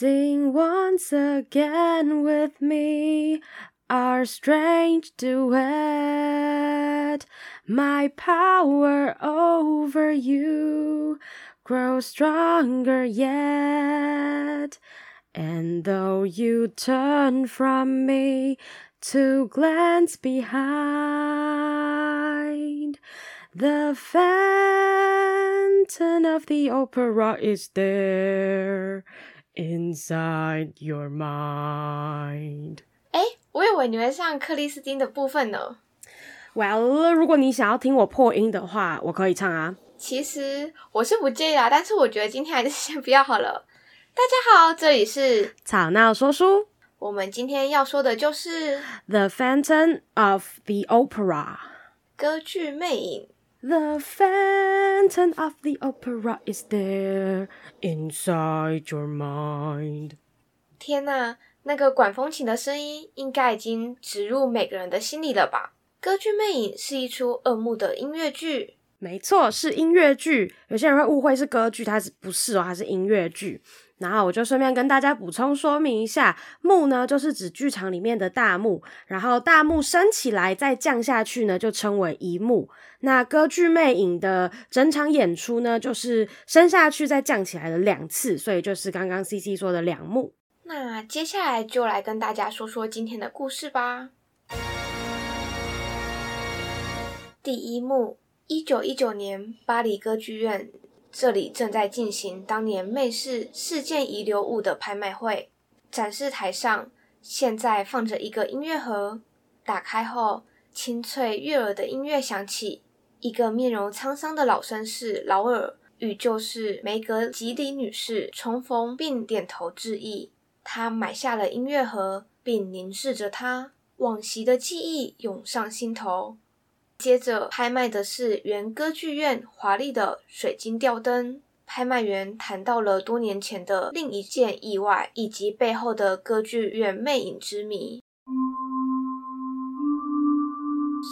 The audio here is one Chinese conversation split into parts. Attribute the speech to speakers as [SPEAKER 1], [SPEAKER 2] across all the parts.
[SPEAKER 1] Sing once again with me our strange duet. My power over you grows stronger yet. And though you turn from me to glance behind, the fountain of the opera is there inside your mind.
[SPEAKER 2] 哎，我以为你会唱克里斯汀的部分呢。
[SPEAKER 1] Well，如果你想要听我破音的话，我可以唱啊。
[SPEAKER 2] 其实我是不介意啊，但是我觉得今天还是先不要好了。大家好，这里是
[SPEAKER 1] 吵闹说书。
[SPEAKER 2] 我们今天要说的就是《
[SPEAKER 1] The Phantom of the Opera》
[SPEAKER 2] 歌剧魅影。
[SPEAKER 1] The Phantom of the Opera is there inside your mind。
[SPEAKER 2] 天哪，那个管风琴的声音应该已经植入每个人的心里了吧？歌剧魅影是一出二幕的音乐剧。
[SPEAKER 1] 没错，是音乐剧。有些人会误会是歌剧，它是不是哦？它是音乐剧。然后我就顺便跟大家补充说明一下，幕呢就是指剧场里面的大幕，然后大幕升起来再降下去呢，就称为一幕。那歌剧魅影的整场演出呢，就是升下去再降起来的两次，所以就是刚刚 CC 说的两幕。
[SPEAKER 2] 那接下来就来跟大家说说今天的故事吧。第一幕。一九一九年，巴黎歌剧院，这里正在进行当年妹氏世界遗留物的拍卖会。展示台上现在放着一个音乐盒，打开后，清脆悦耳的音乐响起。一个面容沧桑的老绅士劳尔与旧识梅格吉里女士重逢，并点头致意。他买下了音乐盒，并凝视着它，往昔的记忆涌上心头。接着拍卖的是原歌剧院华丽的水晶吊灯。拍卖员谈到了多年前的另一件意外，以及背后的歌剧院魅影之谜。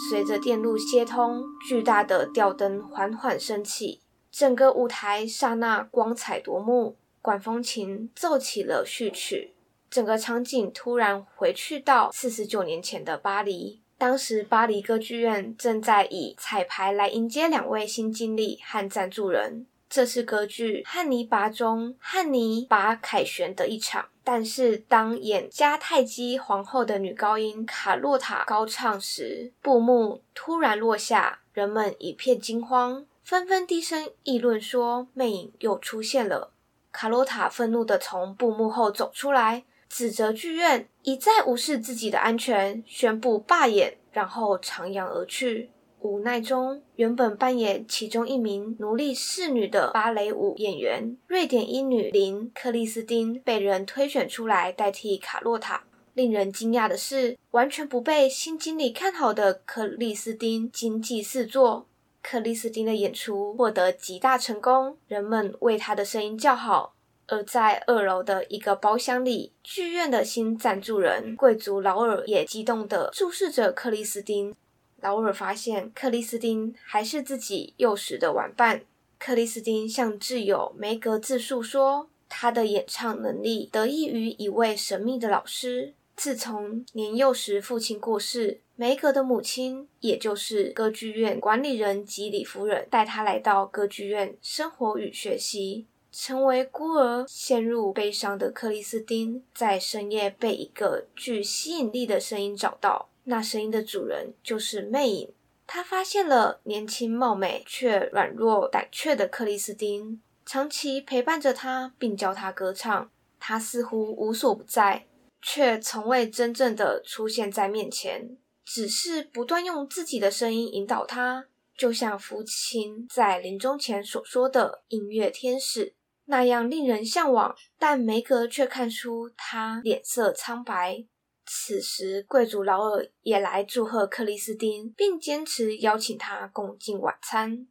[SPEAKER 2] 随着电路接通，巨大的吊灯缓缓升起，整个舞台刹那光彩夺目。管风琴奏起了序曲，整个场景突然回去到四十九年前的巴黎。当时，巴黎歌剧院正在以彩排来迎接两位新经理和赞助人。这是歌剧《汉尼拔》中汉尼拔凯旋的一场。但是，当演迦太基皇后的女高音卡洛塔高唱时，布幕突然落下，人们一片惊慌，纷纷低声议论说：“魅影又出现了。”卡洛塔愤怒地从布幕后走出来。指责剧院一再无视自己的安全，宣布罢演，然后徜徉而去。无奈中，原本扮演其中一名奴隶侍女的芭蕾舞演员瑞典医女林克里斯汀被人推选出来代替卡洛塔。令人惊讶的是，完全不被新经理看好的克里斯汀惊悸四座。克里斯汀的演出获得极大成功，人们为她的声音叫好。而在二楼的一个包厢里，剧院的新赞助人贵族劳尔也激动地注视着克里斯汀。劳尔发现克里斯汀还是自己幼时的玩伴。克里斯汀向挚友梅格自述说，他的演唱能力得益于一位神秘的老师。自从年幼时父亲过世，梅格的母亲，也就是歌剧院管理人吉里夫人，带他来到歌剧院生活与学习。成为孤儿、陷入悲伤的克里斯汀，在深夜被一个具吸引力的声音找到。那声音的主人就是魅影。他发现了年轻貌美却软弱胆怯的克里斯汀，长期陪伴着他，并教他歌唱。他似乎无所不在，却从未真正的出现在面前，只是不断用自己的声音引导他，就像父亲在临终前所说的“音乐天使”。那样令人向往，但梅格却看出他脸色苍白。此时，贵族劳尔也来祝贺克里斯汀，并坚持邀请他共进晚餐。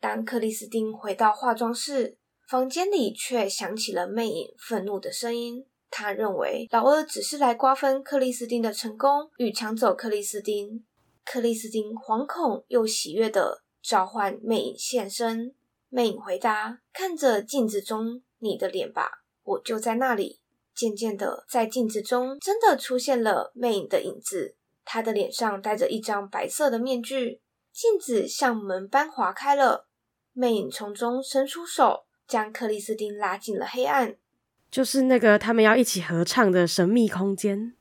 [SPEAKER 2] 当克里斯汀回到化妆室，房间里却响起了魅影愤怒的声音。他认为劳尔只是来瓜分克里斯汀的成功，与抢走克里斯汀。克里斯汀惶恐又喜悦地召唤魅影现身。魅影回答：“看着镜子中你的脸吧，我就在那里。渐渐的，在镜子中真的出现了魅影的影子，她的脸上戴着一张白色的面具。镜子像门般划开了，魅影从中伸出手，将克里斯汀拉进了黑暗，
[SPEAKER 1] 就是那个他们要一起合唱的神秘空间。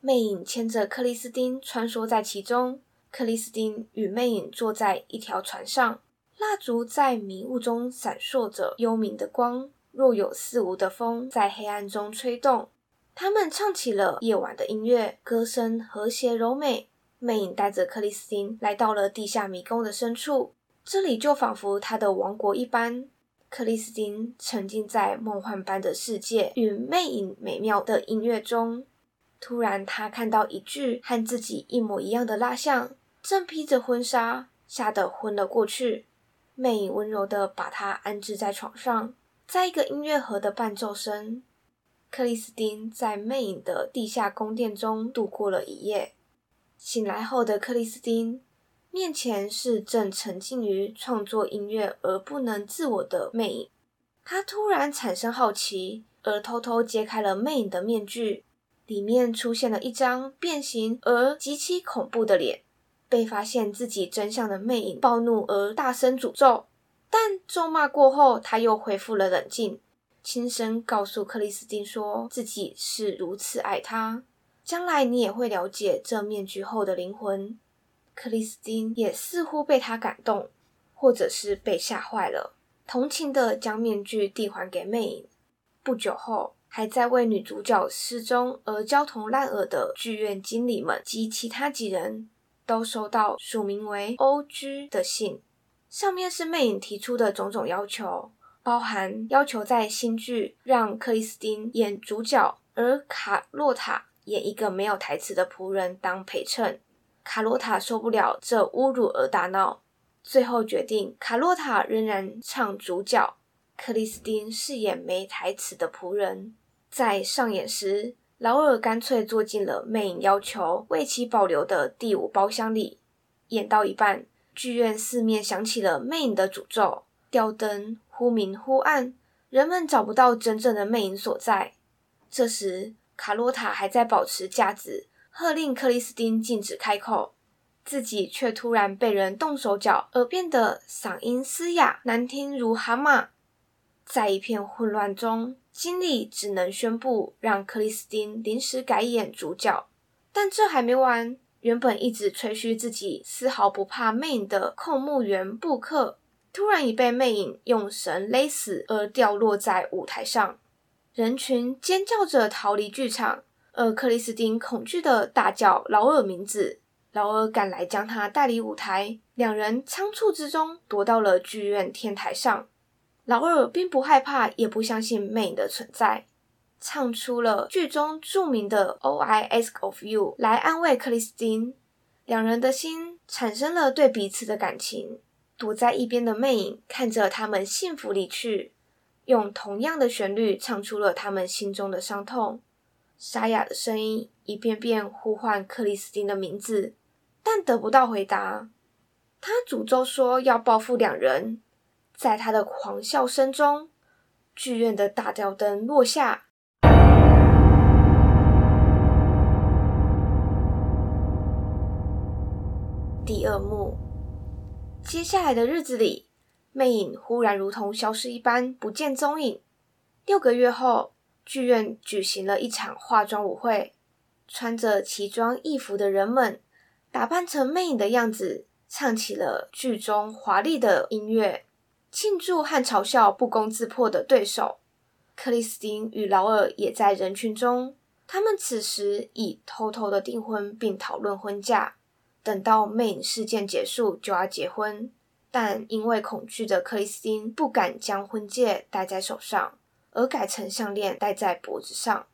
[SPEAKER 2] 魅影牵着克里斯汀穿梭在其中，克里斯汀与魅影坐在一条船上，蜡烛在迷雾中闪烁着幽冥的光。若有似无的风在黑暗中吹动，他们唱起了夜晚的音乐，歌声和谐柔美。魅影带着克里斯汀来到了地下迷宫的深处，这里就仿佛他的王国一般。克里斯汀沉浸在梦幻般的世界与魅影美妙的音乐中。突然，他看到一具和自己一模一样的蜡像，正披着婚纱，吓得昏了过去。魅影温柔地把他安置在床上。在一个音乐盒的伴奏声，克里斯汀在魅影的地下宫殿中度过了一夜。醒来后的克里斯汀面前是正沉浸于创作音乐而不能自我的魅影。他突然产生好奇，而偷偷揭开了魅影的面具，里面出现了一张变形而极其恐怖的脸。被发现自己真相的魅影暴怒而大声诅咒。但咒骂过后，他又恢复了冷静，轻声告诉克里斯汀说自己是如此爱他，将来你也会了解这面具后的灵魂。克里斯汀也似乎被他感动，或者是被吓坏了，同情地将面具递还给魅影。不久后，还在为女主角失踪而焦头烂额的剧院经理们及其他几人都收到署名为 O.G. 的信。上面是魅影提出的种种要求，包含要求在新剧让克里斯汀演主角，而卡洛塔演一个没有台词的仆人当陪衬。卡洛塔受不了这侮辱而大闹，最后决定卡洛塔仍然唱主角，克里斯汀饰演没台词的仆人。在上演时，劳尔干脆坐进了魅影要求为其保留的第五包厢里，演到一半。剧院四面响起了魅影的诅咒，吊灯忽明忽暗，人们找不到真正的魅影所在。这时，卡洛塔还在保持架子，喝令克里斯汀禁止开口，自己却突然被人动手脚，而变得嗓音嘶哑，难听如蛤蟆。在一片混乱中，经理只能宣布让克里斯汀临时改演主角，但这还没完。原本一直吹嘘自己丝毫不怕魅影的控目员布克，突然已被魅影用绳勒死而掉落在舞台上，人群尖叫着逃离剧场，而克里斯汀恐惧地大叫劳尔名字。劳尔赶来将他带离舞台，两人仓促之中躲到了剧院天台上。劳尔并不害怕，也不相信魅影的存在。唱出了剧中著名的 O I S of You” 来安慰克里斯汀，两人的心产生了对彼此的感情。躲在一边的魅影看着他们幸福离去，用同样的旋律唱出了他们心中的伤痛。沙哑的声音一遍遍呼唤克里斯汀的名字，但得不到回答。他诅咒说要报复两人。在他的狂笑声中，剧院的大吊灯落下。第二幕，接下来的日子里，魅影忽然如同消失一般不见踪影。六个月后，剧院举行了一场化妆舞会，穿着奇装异服的人们打扮成魅影的样子，唱起了剧中华丽的音乐，庆祝和嘲笑不攻自破的对手。克里斯汀与劳尔也在人群中，他们此时已偷偷的订婚并讨论婚嫁。等到魅影事件结束，就要结婚，但因为恐惧的克里斯汀不敢将婚戒戴在手上，而改成项链戴在脖子上。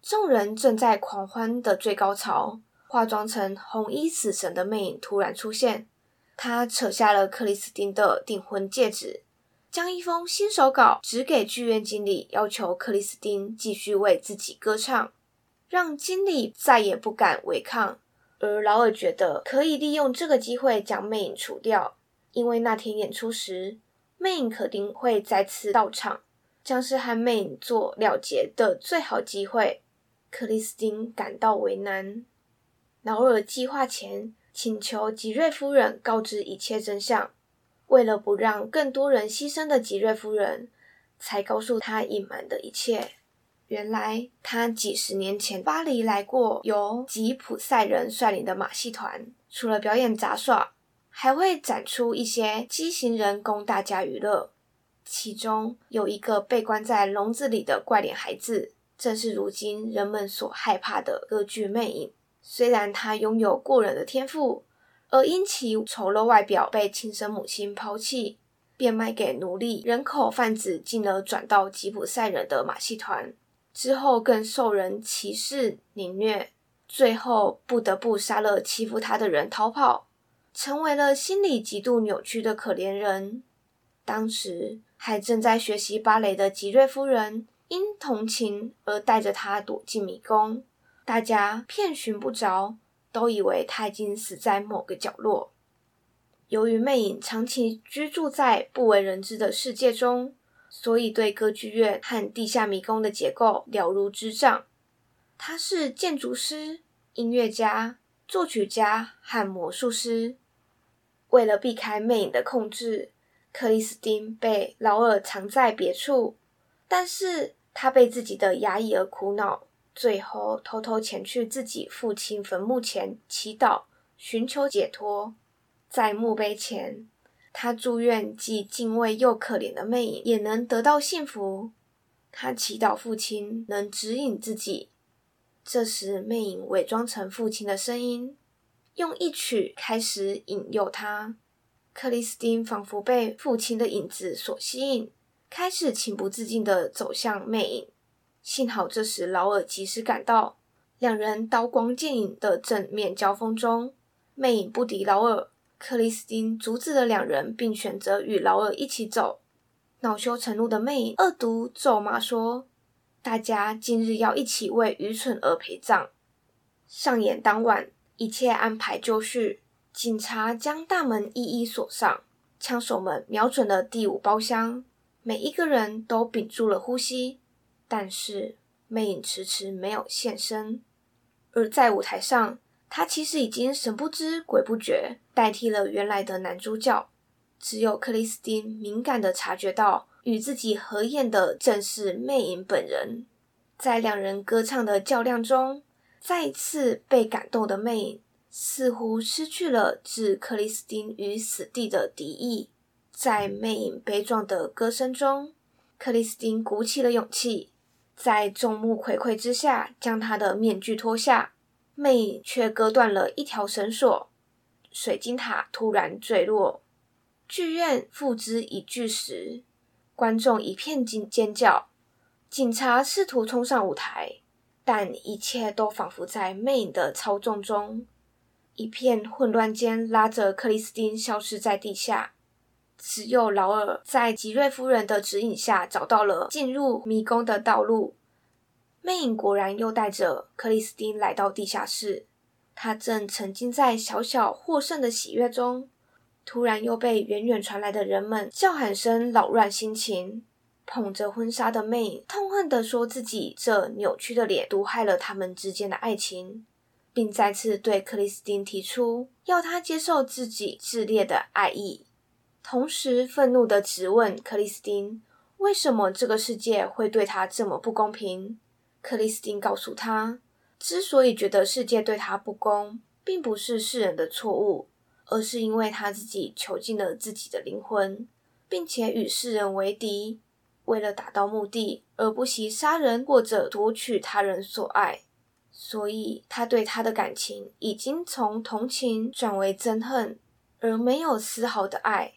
[SPEAKER 2] 众人正在狂欢的最高潮，化妆成红衣死神的魅影突然出现，他扯下了克里斯汀的订婚戒指，将一封新手稿指给剧院经理，要求克里斯汀继续为自己歌唱，让经理再也不敢违抗。而劳尔觉得可以利用这个机会将魅影除掉，因为那天演出时，魅影肯定会再次到场。将是和魅影做了结的最好机会。克里斯汀感到为难。劳尔计划前请求吉瑞夫人告知一切真相，为了不让更多人牺牲的吉瑞夫人，才告诉她隐瞒的一切。原来他几十年前巴黎来过，由吉普赛人率领的马戏团，除了表演杂耍，还会展出一些畸形人供大家娱乐。其中有一个被关在笼子里的怪脸孩子，正是如今人们所害怕的歌剧魅影。虽然他拥有过人的天赋，而因其丑陋外表被亲生母亲抛弃，变卖给奴隶、人口贩子，进而转到吉普赛人的马戏团。之后更受人歧视凌虐，最后不得不杀了欺负他的人逃跑，成为了心理极度扭曲的可怜人。当时还正在学习芭蕾的吉瑞夫人因同情而带着他躲进迷宫，大家遍寻不着，都以为他已经死在某个角落。由于魅影长期居住在不为人知的世界中。所以，对歌剧院和地下迷宫的结构了如指掌。他是建筑师、音乐家、作曲家和魔术师。为了避开魅影的控制，克里斯汀被劳尔藏在别处。但是，他被自己的压抑而苦恼，最后偷偷前去自己父亲坟墓前祈祷，寻求解脱。在墓碑前。他祝愿既敬畏又可怜的魅影也能得到幸福。他祈祷父亲能指引自己。这时，魅影伪装成父亲的声音，用一曲开始引诱他。克里斯汀仿佛被父亲的影子所吸引，开始情不自禁地走向魅影。幸好这时劳尔及时赶到，两人刀光剑影的正面交锋中，魅影不敌劳尔。克里斯汀阻止了两人，并选择与劳尔一起走。恼羞成怒的魅影恶毒咒骂说：“大家今日要一起为愚蠢而陪葬。”上演当晚，一切安排就绪。警察将大门一一锁上，枪手们瞄准了第五包厢，每一个人都屏住了呼吸。但是魅影迟迟没有现身，而在舞台上。他其实已经神不知鬼不觉，代替了原来的男主角。只有克里斯汀敏感地察觉到，与自己合演的正是魅影本人。在两人歌唱的较量中，再一次被感动的魅影似乎失去了置克里斯汀于死地的敌意。在魅影悲壮的歌声中，克里斯汀鼓起了勇气，在众目睽睽之下将他的面具脱下。魅影却割断了一条绳索，水晶塔突然坠落，剧院付之一炬时，观众一片惊尖叫，警察试图冲上舞台，但一切都仿佛在魅影的操纵中，一片混乱间拉着克里斯汀消失在地下，只有劳尔在吉瑞夫人的指引下找到了进入迷宫的道路。魅影果然又带着克里斯汀来到地下室，他正沉浸在小小获胜的喜悦中，突然又被远远传来的人们叫喊声扰乱心情。捧着婚纱的魅影痛恨地说：“自己这扭曲的脸毒害了他们之间的爱情，并再次对克里斯汀提出要他接受自己炽烈的爱意，同时愤怒的质问克里斯汀为什么这个世界会对他这么不公平。”克里斯汀告诉他，之所以觉得世界对他不公，并不是世人的错误，而是因为他自己囚禁了自己的灵魂，并且与世人为敌，为了达到目的而不惜杀人或者夺取他人所爱。所以，他对他的感情已经从同情转为憎恨，而没有丝毫的爱。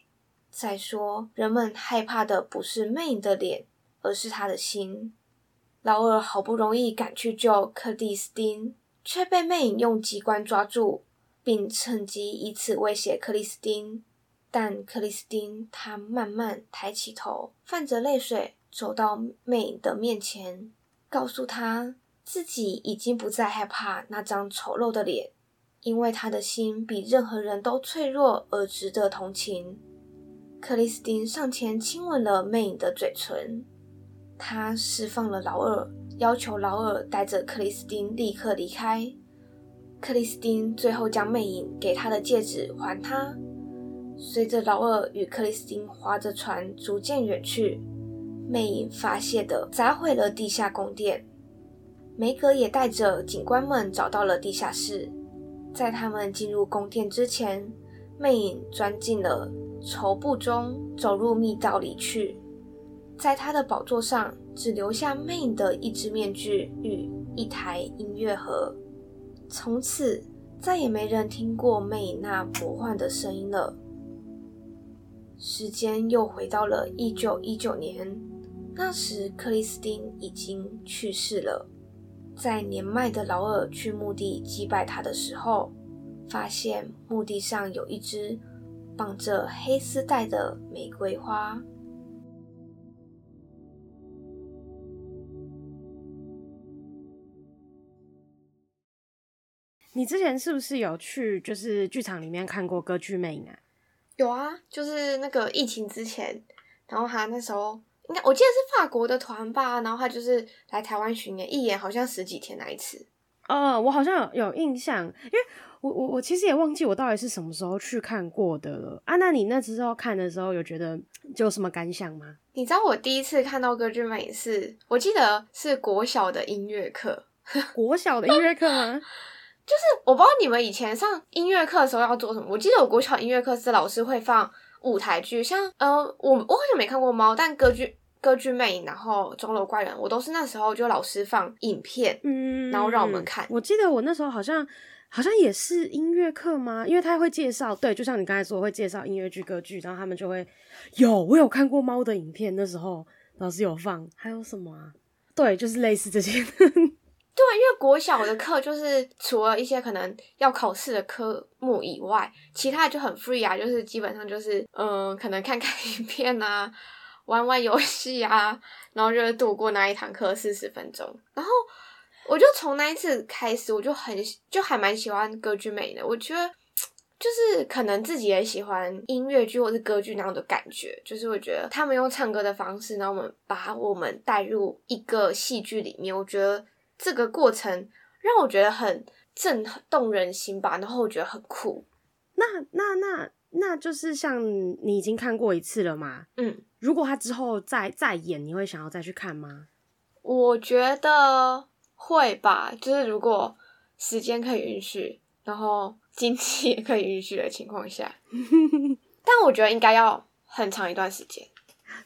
[SPEAKER 2] 再说，人们害怕的不是魅影的脸，而是他的心。劳尔好不容易赶去救克里斯汀，却被魅影用机关抓住，并趁机以此威胁克里斯汀。但克里斯汀他慢慢抬起头，泛着泪水走到魅影的面前，告诉他自己已经不再害怕那张丑陋的脸，因为他的心比任何人都脆弱而值得同情。克里斯汀上前亲吻了魅影的嘴唇。他释放了劳尔，要求劳尔带着克里斯汀立刻离开。克里斯汀最后将魅影给他的戒指还他。随着劳尔与克里斯汀划着船逐渐远去，魅影发泄地砸毁了地下宫殿。梅格也带着警官们找到了地下室。在他们进入宫殿之前，魅影钻进了绸布中，走入密道里去。在他的宝座上，只留下魅影的一只面具与一台音乐盒。从此，再也没人听过魅影那魔幻的声音了。时间又回到了一九一九年，那时克里斯汀已经去世了。在年迈的劳尔去墓地祭拜他的时候，发现墓地上有一只绑着黑丝带的玫瑰花。
[SPEAKER 1] 你之前是不是有去就是剧场里面看过歌剧魅影啊？
[SPEAKER 2] 有啊，就是那个疫情之前，然后他那时候。应该我记得是法国的团吧，然后他就是来台湾巡演，一演好像十几天那一次。
[SPEAKER 1] 哦，我好像有有印象，因为我我我其实也忘记我到底是什么时候去看过的了啊。那你那时候看的时候有觉得就有什么感想吗？
[SPEAKER 2] 你知道我第一次看到歌剧魅影是，我记得是国小的音乐课，
[SPEAKER 1] 国小的音乐课吗？
[SPEAKER 2] 就是我不知道你们以前上音乐课的时候要做什么。我记得我国小音乐课是老师会放舞台剧，像呃，我我好像没看过猫，但歌剧。歌剧魅影，然后钟楼怪人，我都是那时候就老师放影片，嗯，然后让我们看。
[SPEAKER 1] 我记得我那时候好像好像也是音乐课吗？因为他会介绍，对，就像你刚才说会介绍音乐剧、歌剧，然后他们就会有，我有看过猫的影片，那时候老师有放。还有什么啊？对，就是类似这些。
[SPEAKER 2] 对，因为国小的课就是除了一些可能要考试的科目以外，其他就很 free 啊，就是基本上就是嗯、呃，可能看看 影片啊。玩玩游戏啊，然后就会度过那一堂课四十分钟。然后我就从那一次开始，我就很就还蛮喜欢歌剧魅的。我觉得就是可能自己也喜欢音乐剧或是歌剧那样的感觉，就是我觉得他们用唱歌的方式，然后我们把我们带入一个戏剧里面。我觉得这个过程让我觉得很震动人心吧，然后我觉得很酷。
[SPEAKER 1] 那那那那就是像你已经看过一次了吗？嗯。如果他之后再再演，你会想要再去看吗？
[SPEAKER 2] 我觉得会吧，就是如果时间可以允许，然后经济也可以允许的情况下。但我觉得应该要很长一段时间。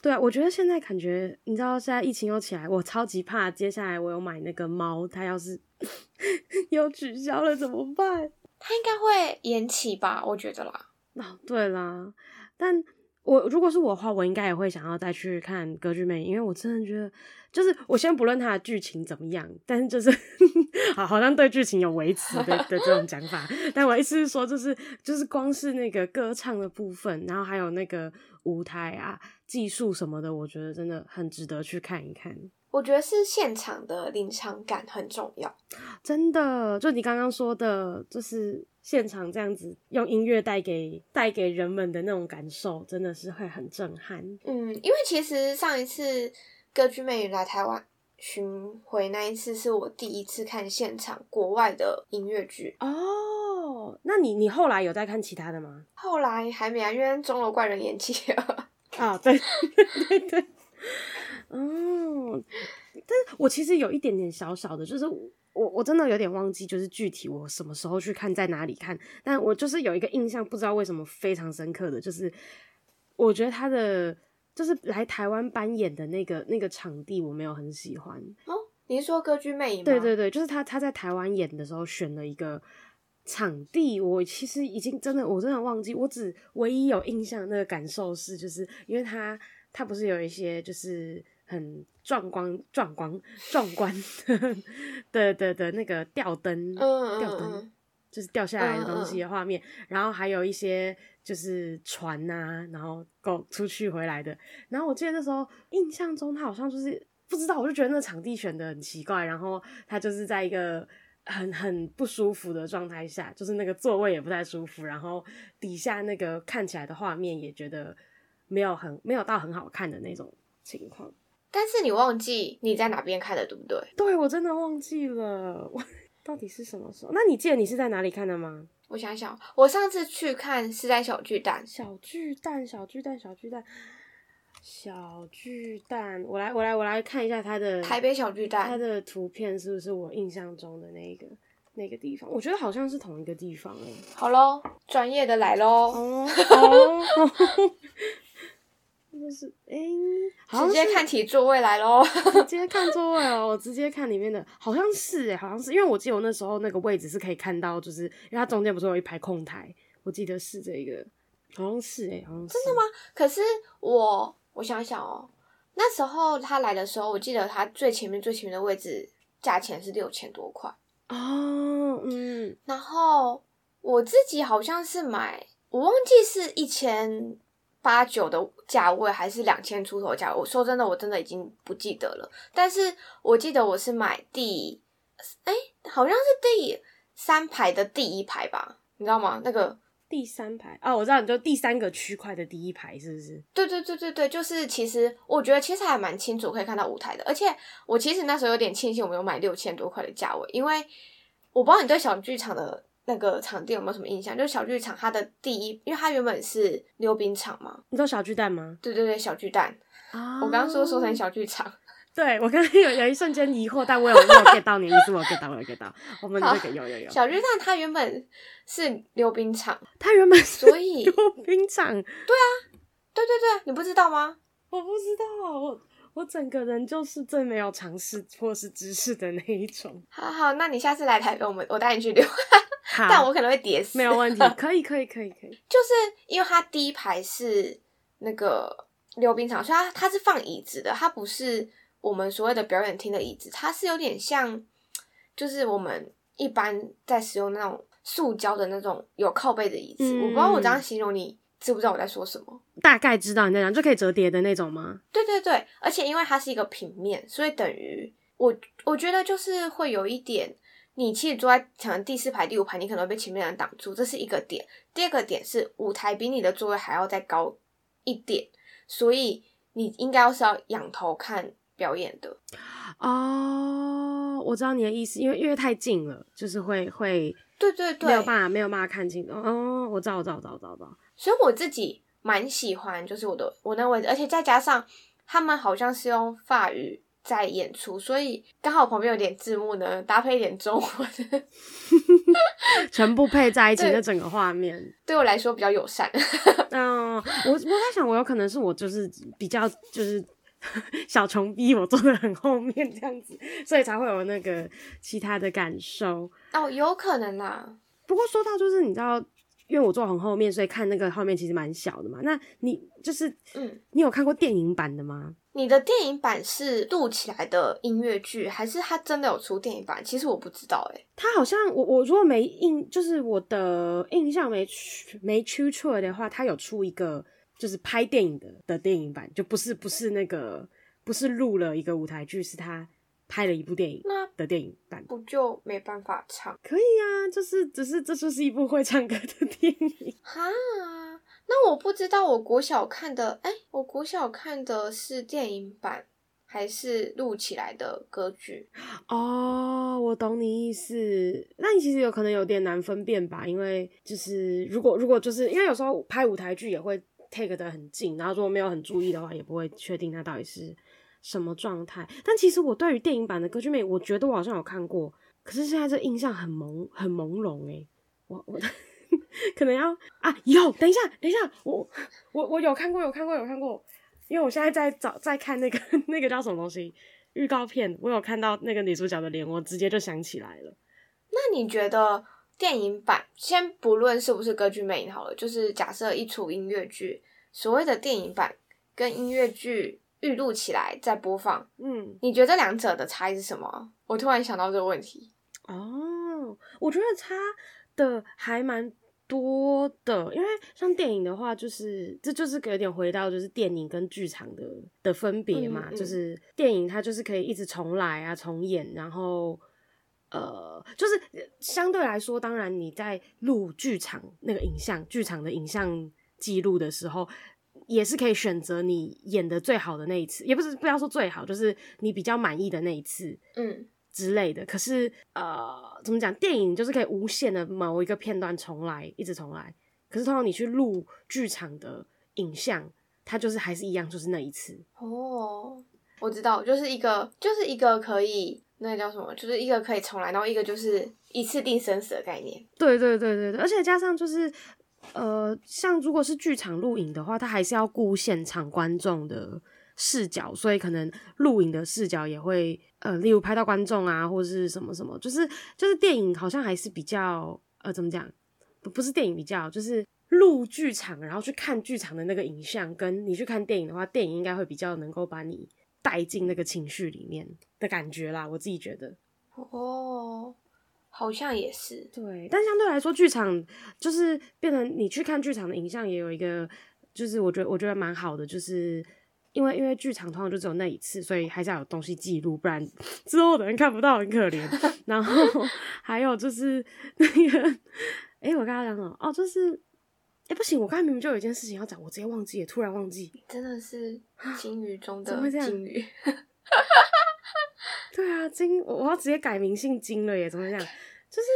[SPEAKER 1] 对啊，我觉得现在感觉，你知道现在疫情又起来，我超级怕接下来我有买那个猫，它要是 又取消了怎么办？
[SPEAKER 2] 它应该会延期吧，我觉得啦。
[SPEAKER 1] 哦，对啦，但。我如果是我的话，我应该也会想要再去看歌剧魅影，因为我真的觉得，就是我先不论它的剧情怎么样，但是就是 好，好像对剧情有维持的的这种讲法。但我意思是说，就是就是光是那个歌唱的部分，然后还有那个舞台啊、技术什么的，我觉得真的很值得去看一看。
[SPEAKER 2] 我觉得是现场的临场感很重要，
[SPEAKER 1] 真的，就你刚刚说的，就是。现场这样子用音乐带给带给人们的那种感受，真的是会很震撼。
[SPEAKER 2] 嗯，因为其实上一次歌剧魅影来台湾巡回那一次，是我第一次看现场国外的音乐剧。
[SPEAKER 1] 哦，那你你后来有在看其他的吗？
[SPEAKER 2] 后来还没啊，因为钟楼怪人延期了。
[SPEAKER 1] 啊，对 对对，嗯，但是我其实有一点点小小的，就是。我我真的有点忘记，就是具体我什么时候去看，在哪里看。但我就是有一个印象，不知道为什么非常深刻的就是，我觉得他的就是来台湾扮演的那个那个场地，我没有很喜欢。
[SPEAKER 2] 哦，你是说歌剧魅影吗？
[SPEAKER 1] 对对对，就是他他在台湾演的时候选了一个场地，我其实已经真的我真的忘记，我只唯一有印象的那个感受是，就是因为他他不是有一些就是。很壮观、壮观、壮观的 的的那个吊灯，吊灯就是掉下来的东西的画面，然后还有一些就是船呐、啊，然后狗出去回来的。然后我记得那时候印象中，他好像就是不知道，我就觉得那场地选的很奇怪，然后他就是在一个很很不舒服的状态下，就是那个座位也不太舒服，然后底下那个看起来的画面也觉得没有很没有到很好看的那种情况。
[SPEAKER 2] 但是你忘记你在哪边看的，对不对？
[SPEAKER 1] 对，我真的忘记了，我到底是什么时候？那你记得你是在哪里看的吗？
[SPEAKER 2] 我想想，我上次去看是在小巨蛋，
[SPEAKER 1] 小巨蛋，小巨蛋，小巨蛋，小巨蛋。我来，我来，我来看一下它的
[SPEAKER 2] 台北小巨蛋，
[SPEAKER 1] 它的图片是不是我印象中的那个那个地方？我觉得好像是同一个地方诶。
[SPEAKER 2] 好喽，专业的来喽。
[SPEAKER 1] 哦哦 就是哎、欸，直
[SPEAKER 2] 接看起座位来喽，
[SPEAKER 1] 直 接看座位哦、喔，我直接看里面的，好像是哎、欸，好像是，因为我记得我那时候那个位置是可以看到，就是因为它中间不是有一排空台，我记得是这个，好像是哎、欸，好像是。
[SPEAKER 2] 真的吗？可是我我想想哦、喔，那时候他来的时候，我记得他最前面最前面的位置价钱是六千多块
[SPEAKER 1] 哦，嗯，
[SPEAKER 2] 然后我自己好像是买，我忘记是一千。八九的价位还是两千出头价位？我说真的，我真的已经不记得了。但是我记得我是买第，哎、欸，好像是第三排的第一排吧？你知道吗？那个
[SPEAKER 1] 第三排啊、哦，我知道，你就第三个区块的第一排是不是？
[SPEAKER 2] 对对对对对，就是其实我觉得其实还蛮清楚可以看到舞台的，而且我其实那时候有点庆幸我没有买六千多块的价位，因为我不知道你对小剧场的。那个场地有没有什么印象？就是小剧场，它的第一，因为它原本是溜冰场嘛。
[SPEAKER 1] 你知道小巨蛋吗？
[SPEAKER 2] 对对对，小巨蛋。啊、oh.，我刚刚说说成小剧场。
[SPEAKER 1] 对，我刚刚有有一瞬间疑惑，但我有我有 get 到你意思？我 get 到，我 get 到。我们这个有有有。
[SPEAKER 2] 小巨蛋它原本是溜冰场，
[SPEAKER 1] 它原本
[SPEAKER 2] 所以
[SPEAKER 1] 溜冰场。对
[SPEAKER 2] 啊，对对对，你不知道吗？
[SPEAKER 1] 我不知道，我。我整个人就是最没有尝试或是知识的那一种。
[SPEAKER 2] 好好，那你下次来台北，我们我带你去溜。但我可能会跌死。
[SPEAKER 1] 没有问题，可以可以可以可以。
[SPEAKER 2] 就是因为它第一排是那个溜冰场，所以它它是放椅子的，它不是我们所谓的表演厅的椅子，它是有点像，就是我们一般在使用那种塑胶的那种有靠背的椅子。嗯。我不知道我这样形容你。知不知道我在说什么？
[SPEAKER 1] 大概知道你在讲，就可以折叠的那种吗？
[SPEAKER 2] 对对对，而且因为它是一个平面，所以等于我我觉得就是会有一点，你其实坐在可能第四排、第五排，你可能会被前面的人挡住，这是一个点。第二个点是舞台比你的座位还要再高一点，所以你应该要是要仰头看表演的。
[SPEAKER 1] 哦，我知道你的意思，因为因为太近了，就是会会，
[SPEAKER 2] 对对对，
[SPEAKER 1] 没有办法没有办法看清。哦，我知道我知道我知道我知道。
[SPEAKER 2] 所以我自己蛮喜欢，就是我的我那个位置，而且再加上他们好像是用法语在演出，所以刚好旁边有点字幕呢，搭配一点中文，
[SPEAKER 1] 全部配在一起的整个画面，
[SPEAKER 2] 对我来说比较友善。
[SPEAKER 1] 嗯，我我在想，我有可能是我就是比较就是 小穷逼，我坐得很后面这样子，所以才会有那个其他的感受。
[SPEAKER 2] 哦，有可能啦。
[SPEAKER 1] 不过说到就是你知道。因为我坐很后面，所以看那个后面其实蛮小的嘛。那你就是，嗯，你有看过电影版的吗？
[SPEAKER 2] 你的电影版是录起来的音乐剧，还是它真的有出电影版？其实我不知道诶、欸。
[SPEAKER 1] 他好像我我如果没印，就是我的印象没没出错的话，它有出一个就是拍电影的的电影版，就不是不是那个不是录了一个舞台剧，是他。拍了一部电影，那的电影版
[SPEAKER 2] 不就没办法唱？
[SPEAKER 1] 可以啊，就是只是这就是一部会唱歌的电影
[SPEAKER 2] 哈。那我不知道，我国小看的，哎、欸，我国小看的是电影版还是录起来的歌剧？
[SPEAKER 1] 哦，我懂你意思。那你其实有可能有点难分辨吧？因为就是如果如果就是因为有时候拍舞台剧也会 take 得很近，然后如果没有很注意的话，也不会确定它到底是。什么状态？但其实我对于电影版的《歌剧魅影》，我觉得我好像有看过，可是现在这印象很朦很朦胧诶。我我 可能要啊，有等一下，等一下，我我我有看过，有看过，有看过，因为我现在在找在看那个 那个叫什么东西预告片，我有看到那个女主角的脸，我直接就想起来了。
[SPEAKER 2] 那你觉得电影版，先不论是不是《歌剧魅影》好了，就是假设一出音乐剧，所谓的电影版跟音乐剧。预录起来再播放，嗯，你觉得这两者的差异是什么？我突然想到这个问题。
[SPEAKER 1] 哦，我觉得差的还蛮多的，因为像电影的话，就是这就是有点回到就是电影跟剧场的的分别嘛，嗯嗯，就是电影它就是可以一直重来啊，重演，然后呃，就是相对来说，当然你在录剧场那个影像，剧场的影像记录的时候。也是可以选择你演的最好的那一次，也不是不要说最好，就是你比较满意的那一次，
[SPEAKER 2] 嗯
[SPEAKER 1] 之类的。可是呃，怎么讲？电影就是可以无限的某一个片段重来，一直重来。可是通常你去录剧场的影像，它就是还是一样，就是那一次。
[SPEAKER 2] 哦，我知道，就是一个就是一个可以那个叫什么，就是一个可以重来，然后一个就是一次定生死的概念。
[SPEAKER 1] 对对对对对，而且加上就是。呃，像如果是剧场录影的话，它还是要顾现场观众的视角，所以可能录影的视角也会呃，例如拍到观众啊，或者是什么什么，就是就是电影好像还是比较呃，怎么讲？不不是电影比较，就是录剧场，然后去看剧场的那个影像，跟你去看电影的话，电影应该会比较能够把你带进那个情绪里面的感觉啦，我自己觉得。
[SPEAKER 2] 哦。好像也是，
[SPEAKER 1] 对，但相对来说，剧场就是变成你去看剧场的影像，也有一个，就是我觉得我觉得蛮好的，就是因为因为剧场通常就只有那一次，所以还是要有东西记录，不然 之后的人看不到很可怜。然后还有就是那个，哎、欸，我刚刚讲什么？哦，就是，哎、欸，不行，我刚才明明就有一件事情要讲，我直接忘记了，突然忘记，
[SPEAKER 2] 真的是金鱼中的金鱼。
[SPEAKER 1] 对啊，金，我要直接改名姓金了耶！怎么讲？就是，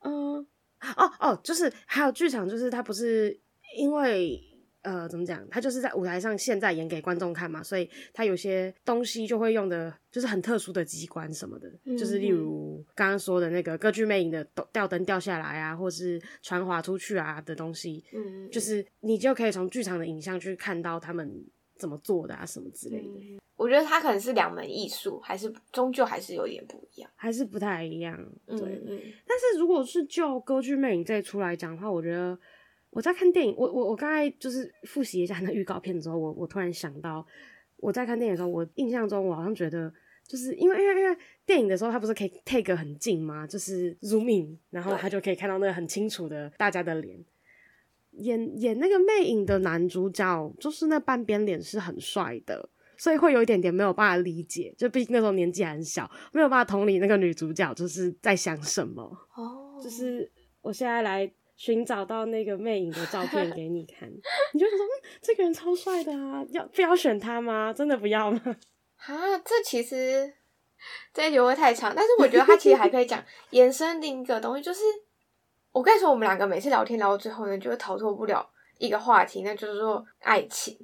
[SPEAKER 1] 嗯、呃，哦哦，就是还有剧场，就是他不是因为呃，怎么讲？他就是在舞台上现在演给观众看嘛，所以他有些东西就会用的，就是很特殊的机关什么的，嗯、就是例如刚刚说的那个歌剧魅影的吊灯掉下来啊，或是船滑出去啊的东西，嗯，就是你就可以从剧场的影像去看到他们怎么做的啊，什么之类的。嗯
[SPEAKER 2] 我觉得它可能是两门艺术，还是终究还是有点不一样，
[SPEAKER 1] 还是不太一样。对，嗯
[SPEAKER 2] 嗯。
[SPEAKER 1] 但是如果是就歌剧魅影这一出来讲的话，我觉得我在看电影，我我我刚才就是复习一下那预告片之后，我我突然想到，我在看电影的时候，我印象中我好像觉得，就是因为因为因为电影的时候，它不是可以 take 很近吗？就是 zoom in，然后他就可以看到那个很清楚的大家的脸。演演那个魅影的男主角，就是那半边脸是很帅的。所以会有一点点没有办法理解，就毕竟那时候年纪还很小，没有办法同理那个女主角就是在想什么。哦、oh.，就是我现在来寻找到那个魅影的照片给你看，你就说，嗯，这个人超帅的啊，要非要选他吗？真的不要吗？
[SPEAKER 2] 啊，这其实这一集会太长，但是我觉得他其实还可以讲 延伸另一个东西，就是我跟你说，我们两个每次聊天聊到最后呢，就会逃脱不了一个话题，那就是说爱情。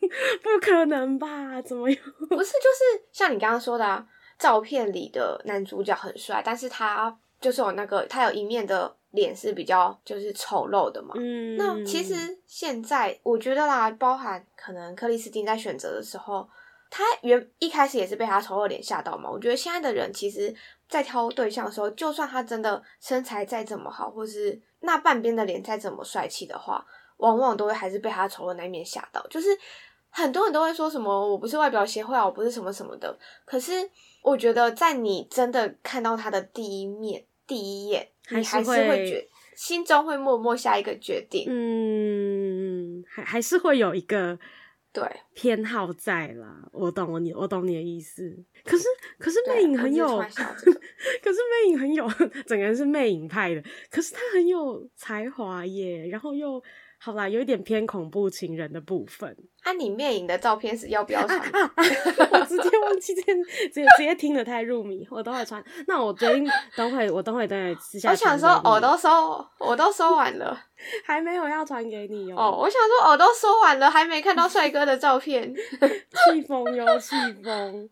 [SPEAKER 1] 不可能吧？怎么样？
[SPEAKER 2] 不是，就是像你刚刚说的啊，照片里的男主角很帅，但是他就是有那个，他有一面的脸是比较就是丑陋的嘛。嗯，那其实现在我觉得啦，包含可能克里斯汀在选择的时候，他原一开始也是被他丑陋脸吓到嘛。我觉得现在的人其实，在挑对象的时候，就算他真的身材再怎么好，或是那半边的脸再怎么帅气的话，往往都会还是被他丑陋那一面吓到，就是。很多人都会说什么我不是外表协会啊，我不是什么什么的。可是我觉得，在你真的看到他的第一面、第一眼，你还是会觉心中会默默下一个决定。
[SPEAKER 1] 嗯，还还是会有一个
[SPEAKER 2] 对
[SPEAKER 1] 偏好在啦。我懂我你，我懂你的意思。可是 可是魅影很有，可是魅影很有，整个人是魅影派的。可是他很有才华耶，然后又。好啦，有一点偏恐怖情人的部分。
[SPEAKER 2] 啊，你面影的照片是要不要传？
[SPEAKER 1] 啊啊啊、我直接忘记这件，直接直接听得太入迷，我等会传。那我决定等会，我等会等会私下。
[SPEAKER 2] 我想说，我都收，我都收完了，
[SPEAKER 1] 还没有要传给你。哦，
[SPEAKER 2] 我想说，我都收完了，还没看到帅哥的照片，
[SPEAKER 1] 气疯哟，气疯。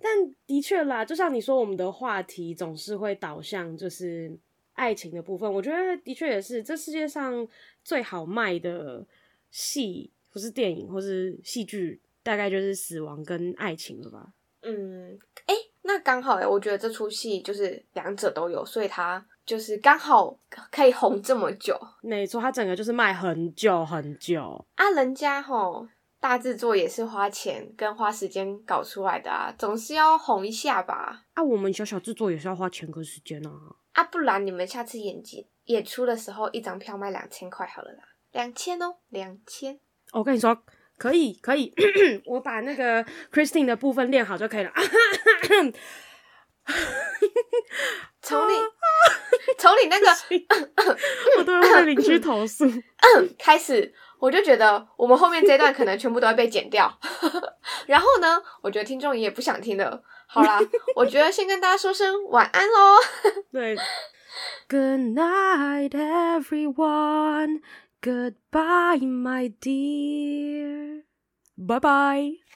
[SPEAKER 1] 但的确啦，就像你说，我们的话题总是会导向就是。爱情的部分，我觉得的确也是这世界上最好卖的戏，或是电影或是戏剧，大概就是死亡跟爱情了吧。
[SPEAKER 2] 嗯，哎、欸，那刚好哎，我觉得这出戏就是两者都有，所以它就是刚好可以红这么久。
[SPEAKER 1] 没错，它整个就是卖很久很久
[SPEAKER 2] 啊。人家吼大制作也是花钱跟花时间搞出来的啊，总是要红一下吧。
[SPEAKER 1] 啊，我们小小制作也是要花钱跟时间啊。
[SPEAKER 2] 啊，不然你们下次演技演出的时候，一张票卖两千块好了啦，两千哦，两千。
[SPEAKER 1] 我跟你说，可以，可以，我把那个 Christine 的部分练好就可以了。
[SPEAKER 2] 从你从你那个，
[SPEAKER 1] 我都要被邻居投诉。
[SPEAKER 2] 开始我就觉得我们后面这段可能全部都要被剪掉。然后呢，我觉得听众也不想听了。好啦，我觉得先跟大家说声晚安喽。
[SPEAKER 1] 对，Good night, everyone. Goodbye, my dear. Bye bye.